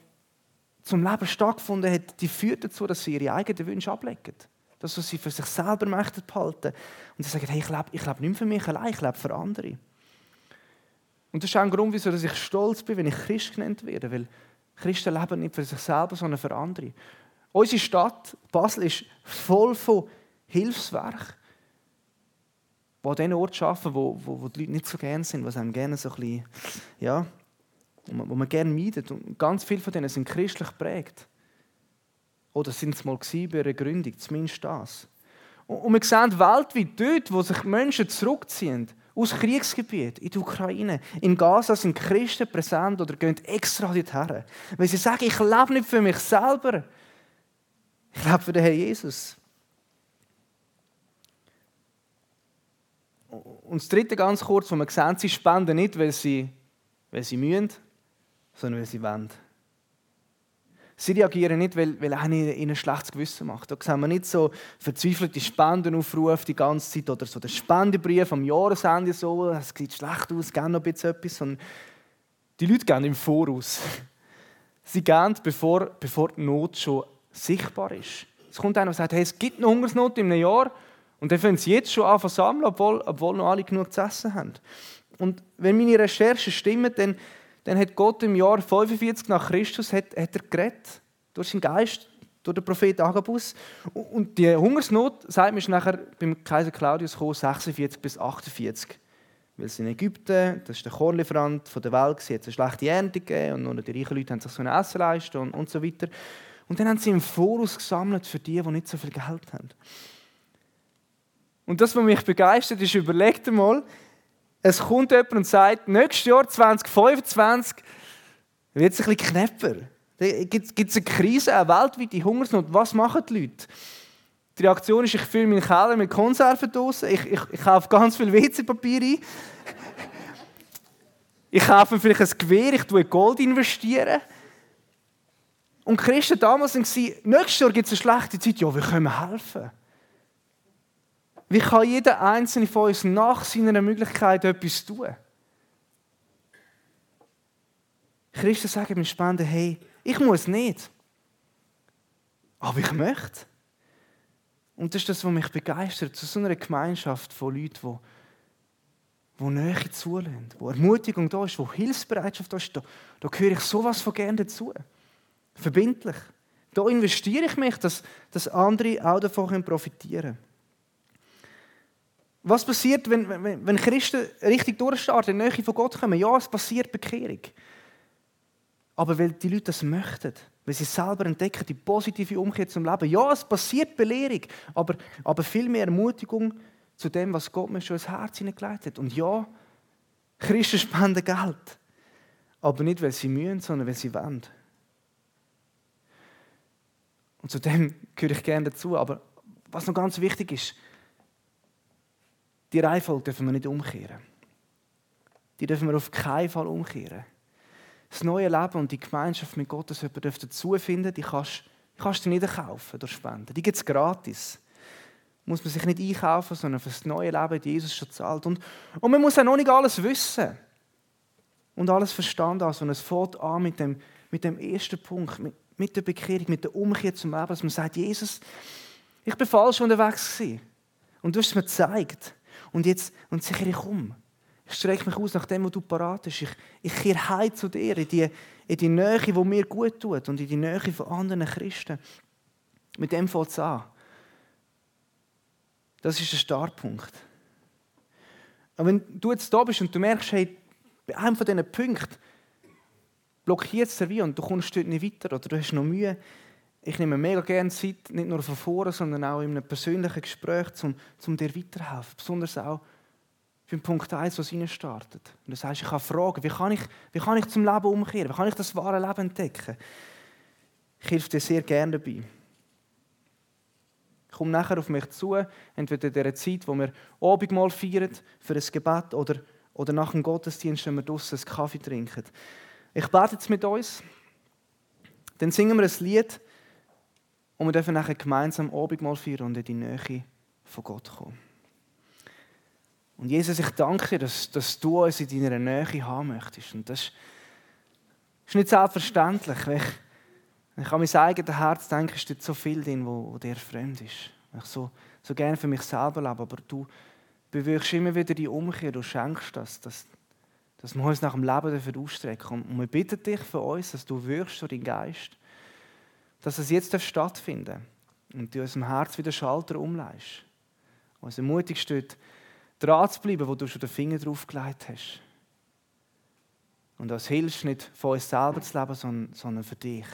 zum Leben stattgefunden hat, die führt dazu, dass sie ihre eigenen Wünsche ablegen. Das, was sie für sich selber möchten behalten. Und sie sagen, hey, ich lebe, ich lebe nicht mehr für mich allein, ich lebe für andere. Und das ist auch ein Grund, wieso ich stolz bin, wenn ich Christ genannt werde, weil Christen leben nicht für sich selber, sondern für andere. Unsere Stadt, Basel, ist voll von Hilfswerk die an den Ort arbeiten, wo, wo, wo die Leute nicht so gerne sind, was einem gerne so ein bisschen, ja, wo man, wo gerne meidet. Und ganz viele von denen sind christlich geprägt. Oder sind es mal bei ihrer Gründung, zumindest das. Und, wir sehen weltweit dort, wo sich Menschen zurückziehen, aus Kriegsgebiet, in die Ukraine, in Gaza sind Christen präsent oder gehen extra dorthin. Weil sie sagen, ich lebe nicht für mich selber, ich lebe für den Herrn Jesus. Und das dritte ganz kurz, wo wir sehen, sie spenden nicht, weil sie, weil sie mühen, sondern weil sie wollen. Sie reagieren nicht, weil, weil einer ihnen ein schlechtes Gewissen macht. Da sehen wir nicht so verzweifelte Spendenaufrufe die ganze Zeit oder so den Spendebrief am Jahresende so, es sieht schlecht aus, gerne noch ein bisschen etwas, sondern die Leute gehen im Voraus. Sie gehen, bevor, bevor die Not schon sichtbar ist. Es kommt einer und sagt, hey, es gibt eine Hungersnot in einem Jahr, und dann fangen sie jetzt schon an zu sammeln, obwohl, obwohl noch alle genug zu essen haben. Und wenn meine Recherchen stimmen, dann, dann hat Gott im Jahr 45 nach Christus hat, hat er geredet, durch seinen Geist, durch den Prophet Agabus. Und die Hungersnot, sagt man, ist nachher beim Kaiser Claudius gekommen, 46 bis 48. Weil es in Ägypten, das ist der Kornlieferant der Welt, hat es eine schlechte Ernte gegeben und nur die reichen Leute haben sich so ein Essen leisten und, und so weiter. Und dann haben sie im Voraus gesammelt für die, die nicht so viel Geld haben. Und das, was mich begeistert, ist, überlegt mal, es kommt jemand und sagt, nächstes Jahr 2025 wird es ein bisschen knapper. Gibt es eine Krise, eine weltweite Hungersnot? Was machen die Leute? Die Reaktion ist, ich fülle meinen Keller mit Konservendosen, ich, ich, ich kaufe ganz viel WC-Papier ein. ich kaufe vielleicht ein Gewehr, ich tue Gold investieren. Und Christen damals waren, nächstes Jahr gibt es eine schlechte Zeit, ja, wir können helfen. Wie kann jeder Einzelne von uns nach seiner Möglichkeit etwas tun? Christen sagen beim Spenden, hey, ich muss nicht. Aber ich möchte. Und das ist das, was mich begeistert, zu so einer Gemeinschaft von Leuten, die, die Nähe zulassen, wo Ermutigung da ist, wo Hilfsbereitschaft da ist. Da, da gehöre ich sowas von gerne dazu. Verbindlich. Da investiere ich mich, dass, dass andere auch davon profitieren können. Was passiert, wenn, wenn, wenn Christen richtig durchstarten, in die Nähe von Gott kommen? Ja, es passiert Bekehrung. Aber weil die Leute das möchten, weil sie selber entdecken, die positive Umkehr zum Leben. Ja, es passiert Belehrung, aber, aber viel mehr Ermutigung zu dem, was Gott mir schon ins Herz hineingelegt hat. Und ja, Christen [LAUGHS] spenden Geld. Aber nicht, weil sie mühen, sondern weil sie wollen. Und zu dem gehöre ich gerne dazu. Aber was noch ganz wichtig ist, die Reihenfolge dürfen wir nicht umkehren. Die dürfen wir auf keinen Fall umkehren. Das neue Leben und die Gemeinschaft mit Gott, das jemand dazu finden, die kannst, die kannst du nicht kaufen durch Spenden. Die gibt es gratis. Muss man sich nicht einkaufen, sondern für das neue Leben die Jesus schon zahlt. Und, und man muss auch noch nicht alles wissen und alles verstanden haben, sondern es fängt an mit dem, mit dem ersten Punkt, mit, mit der Bekehrung, mit der Umkehr zum Leben, dass man sagt, Jesus, ich bin falsch unterwegs gewesen. Und du hast es mir gezeigt. Und jetzt, und sicher ich um. Ich strecke mich aus nach dem, was du parat bist. Ich, ich kehre heim zu dir, in die, in die Nähe, die mir gut tut und in die Nähe von anderen Christen. Mit dem fängt es an. Das ist der Startpunkt. Aber wenn du jetzt da bist und du merkst, hey, bei einem von diesen Punkten blockiert es dir wie und du kommst dort nicht weiter oder du hast noch Mühe, ich nehme mega gerne Zeit, nicht nur von vorne, sondern auch in einem persönlichen Gespräch, um, um dir weiterhelfen. Besonders auch beim Punkt 1, was rein startet. Und das heißt, ich kann fragen, wie kann ich, wie kann ich zum Leben umkehren? Wie kann ich das wahre Leben entdecken? Ich helfe dir sehr gerne dabei. Komm nachher auf mich zu, entweder in dieser Zeit, wo wir Abendmahl feiern, für ein Gebet, oder, oder nach dem Gottesdienst, wenn wir draußen einen Kaffee trinken. Ich bete jetzt mit uns. Dann singen wir ein Lied, und wir dürfen nachher gemeinsam Abendmahl feiern und in die Nähe von Gott kommen. Und Jesus, ich danke dir, dass, dass du uns in deiner Nähe haben möchtest. Und das ist nicht selbstverständlich. Wenn ich, ich an mein eigenes Herz denke, ist dort so viel drin, wo, wo dir fremd ist. Ich so, so gerne für mich selber lebe, aber du bewirkst immer wieder die Umkehr, du schenkst das, dass, dass wir uns nach dem Leben ausstrecken Und wir bitten dich für uns, dass du wirkst durch deinen Geist, dass es jetzt stattfinden darf und du in unserem Herz wieder Schalter umleist. Uns ermutigst, dort dran zu bleiben, wo du schon den Finger drauf gelegt hast. Und uns hilfst nicht von uns selber zu leben, sondern, sondern für dich.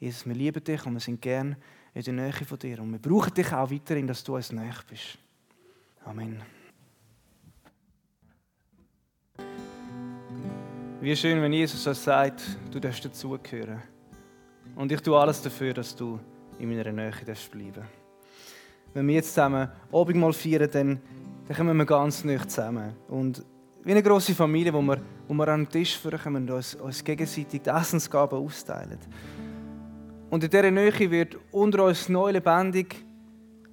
Jesus, wir lieben dich und wir sind gern in der Nähe von dir. Und wir brauchen dich auch weiterhin, dass du uns näher bist. Amen. Wie schön, wenn Jesus uns sagt, du darfst dazugehören. Und ich tue alles dafür, dass du in meiner Nähe bleiben darfst. Wenn wir jetzt zusammen Abendmahl feiern, dann, dann kommen wir ganz nah zusammen. Und wie eine grosse Familie, wo wir, wo wir an den Tisch kommen und uns, uns gegenseitig die Essensgaben austeilen. Und in dieser Nähe wird unter uns neu lebendig,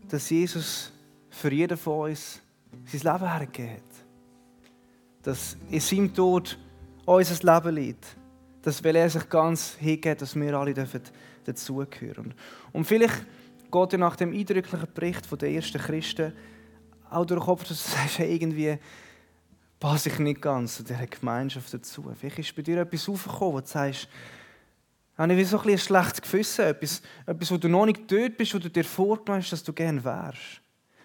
dass Jesus für jeden von uns sein Leben hergegeben hat. Dass in seinem Tod unser Leben liegt dass, weil er sich ganz hingeht, dass wir alle dazugehören. Und vielleicht geht er nach dem eindrücklichen Bericht der ersten Christen auch durch den Kopf, dass du sagst, hey, [LAUGHS] irgendwie passe ich nicht ganz zu dieser Gemeinschaft dazu. Vielleicht ist bei dir etwas aufgekommen, wo du sagst, habe ich so ein, ein schlechtes Gewissen, etwas, etwas, wo du noch nicht dort bist, wo du dir vorgenommen hast, dass du gerne wärst.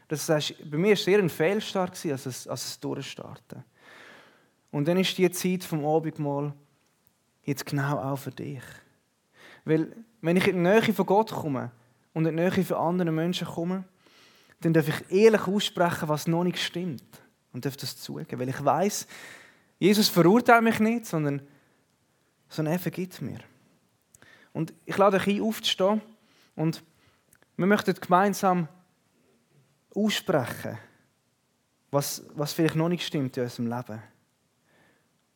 Das heißt, bei mir war es eher ein Fehlstart, als es, als es Durchstarten. Und dann ist die Zeit vom Abendmahl jetzt genau auch für dich. Weil, wenn ich in die Nähe von Gott komme und in die Nähe von anderen Menschen komme, dann darf ich ehrlich aussprechen, was noch nicht stimmt. Und darf das zugeben. Weil ich weiß, Jesus verurteilt mich nicht, sondern, sondern er vergibt mir. Und ich lade euch ein, aufzustehen und wir möchten gemeinsam aussprechen, was, was vielleicht noch nicht stimmt in unserem Leben.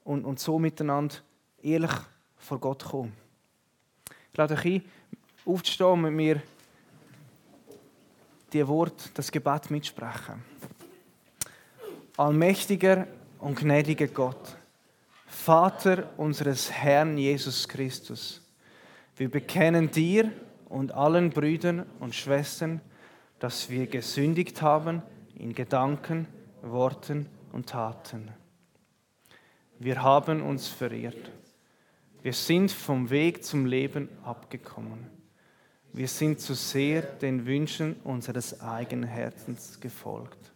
Und, und so miteinander ehrlich vor Gott kommen. Ich lade euch ein, aufzustehen mit mir die Wort, das Gebet mitsprechen. Allmächtiger und gnädiger Gott, Vater unseres Herrn Jesus Christus, wir bekennen dir und allen Brüdern und Schwestern, dass wir gesündigt haben in Gedanken, Worten und Taten. Wir haben uns verirrt. Wir sind vom Weg zum Leben abgekommen. Wir sind zu sehr den Wünschen unseres eigenen Herzens gefolgt.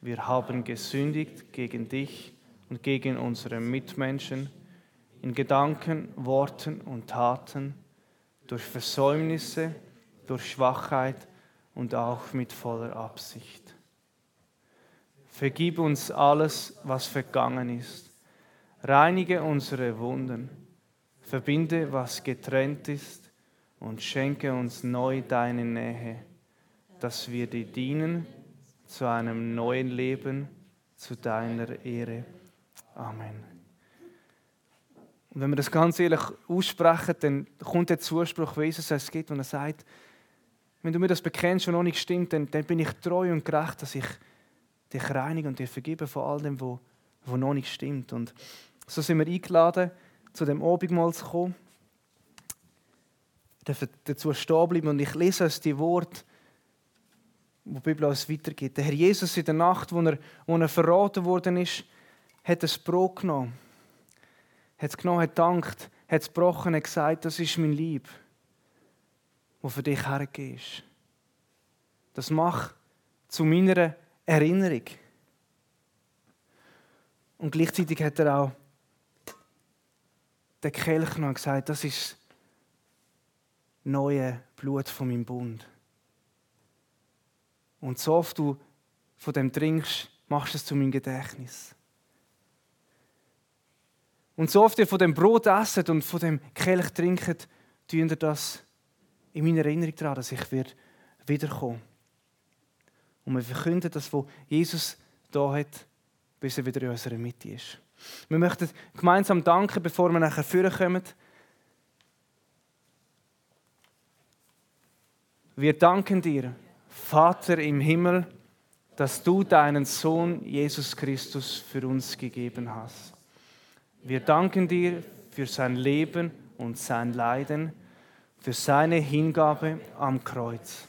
Wir haben gesündigt gegen dich und gegen unsere Mitmenschen in Gedanken, Worten und Taten, durch Versäumnisse, durch Schwachheit und auch mit voller Absicht. Vergib uns alles, was vergangen ist. Reinige unsere Wunden. Verbinde, was getrennt ist und schenke uns neu deine Nähe, dass wir dir dienen zu einem neuen Leben, zu deiner Ehre. Amen. Und wenn wir das ganz ehrlich aussprechen, dann kommt der Zuspruch, wie Jesus es gibt, und er sagt, wenn du mir das bekennst und noch nicht stimmt, dann, dann bin ich treu und gerecht, dass ich dich reinige und dir vergebe von all dem, was noch nicht stimmt. Und so sind wir eingeladen, zu dem Abendmahl zu kommen. Wir dürfen dazu stehen bleiben und ich lese uns die Worte, wo die Bibel uns weitergibt. Der Herr Jesus in der Nacht, wo er, wo er verraten worden ist, hat das Brot genommen hat es genommen, hat gedankt, hat es gebrochen, hat gesagt, das ist mein Lieb, wo für dich hergegeben ist. Das mach zu meiner Erinnerung. Und gleichzeitig hat er auch den Kelch genommen und gesagt, das ist das neue Blut von meinem Bund. Und so oft du von dem trinkst, machst du es zu meinem Gedächtnis. Und so oft ihr von dem Brot esset und von dem Kelch trinket, tun ihr das in meiner Erinnerung daran, dass ich wiederkomme. Und wir verkünden das, was Jesus da hat, bis er wieder in unserer Mitte ist. Wir möchten gemeinsam danken, bevor wir nachher vorkommen. Wir danken dir, Vater im Himmel, dass du deinen Sohn Jesus Christus für uns gegeben hast. Wir danken dir für sein Leben und sein Leiden, für seine Hingabe am Kreuz.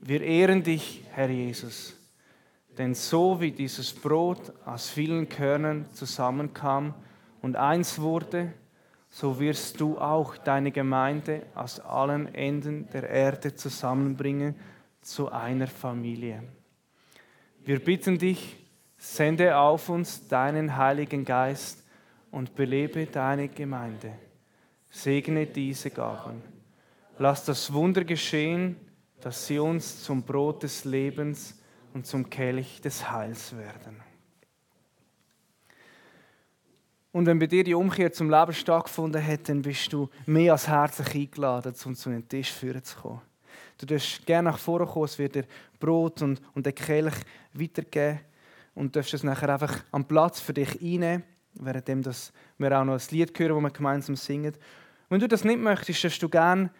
Wir ehren dich, Herr Jesus, denn so wie dieses Brot aus vielen Körnern zusammenkam und eins wurde, so wirst du auch deine Gemeinde aus allen Enden der Erde zusammenbringen zu einer Familie. Wir bitten dich, Sende auf uns deinen Heiligen Geist und belebe deine Gemeinde. Segne diese Gaben. Lass das Wunder geschehen, dass sie uns zum Brot des Lebens und zum Kelch des Heils werden. Und wenn bei dir die Umkehr zum Leben stattgefunden hat, dann bist du mehr als herzlich eingeladen, um zu einem Tisch führen zu kommen. Du darfst gerne nach vorne kommen, es wird dir Brot und, und den Kelch weitergeben und darfst es nachher einfach am Platz für dich einnehmen, währenddem das wir auch noch ein Lied hören, das wir gemeinsam singen. Wenn du das nicht möchtest, darfst du gerne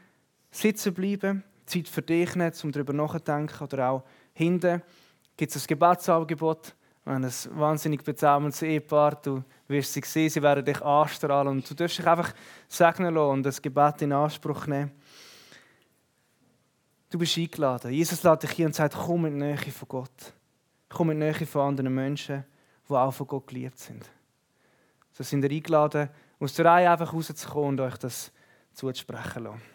sitzen bleiben, Zeit für dich nehmen, um darüber nachzudenken oder auch hinten gibt es ein Gebetsangebot. Wenn ein wahnsinnig bezauberndes Ehepaar, du wirst sie sehen, sie werden dich anstrahlen und du darfst dich einfach segnen lassen und das Gebet in Anspruch nehmen. Du bist eingeladen. Jesus lädt dich hier und sagt, komm in die Nähe von Gott. Komm in die Nähe von anderen Menschen, die auch von Gott geliebt sind. So sind ihr eingeladen, aus der Reihe einfach rauszukommen und euch das zuzusprechen lassen.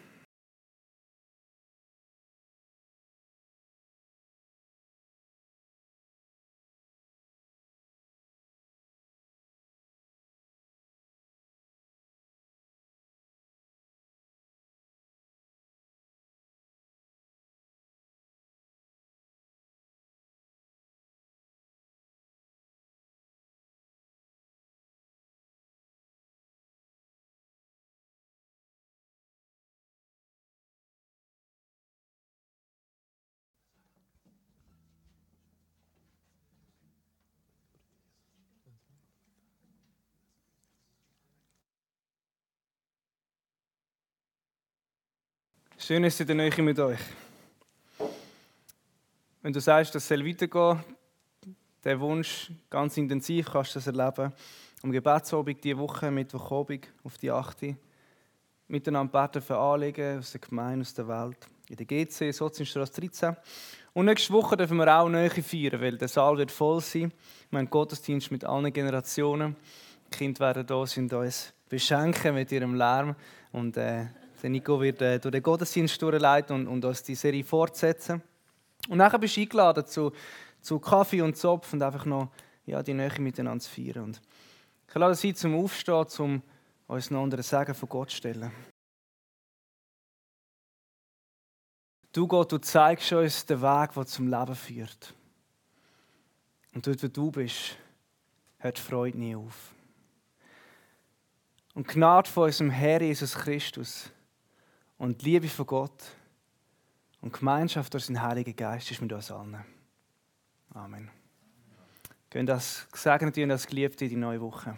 Schön ist in der mit euch. Wenn du sagst, das soll weitergehen, der Wunsch ganz intensiv, kannst du das erleben. Am Gebetsabend diese Woche, Mittwochabend auf die 8. Miteinander beten für Anliegen aus der Gemeinde, aus der Welt. In der GC, Sozienstraße 13. Und nächste Woche dürfen wir auch Nähe feiern, weil der Saal wird voll sein. Wir haben Gottesdienst mit allen Generationen. Die Kinder werden da sind uns beschenken mit ihrem Lärm. Und äh, der Nico wird äh, durch den Gottesdienst durchleiten und, und uns die Serie fortsetzen. Und nachher bist du eingeladen zu, zu Kaffee und Zopf und einfach noch ja, die Nähe miteinander zu feiern. Und ich lade Sie zum Aufstehen, um uns noch unter den Segen von Gott zu stellen. Du Gott, du zeigst uns den Weg, der zum Leben führt. Und dort, wo du bist, hört die Freude nie auf. Und Gnade von unserem Herr Jesus Christus und die Liebe von Gott und Gemeinschaft durch seinen Heiligen Geist ist mit uns allen. Amen. Gehen das gesegnet und das Geliebte in die neue Woche.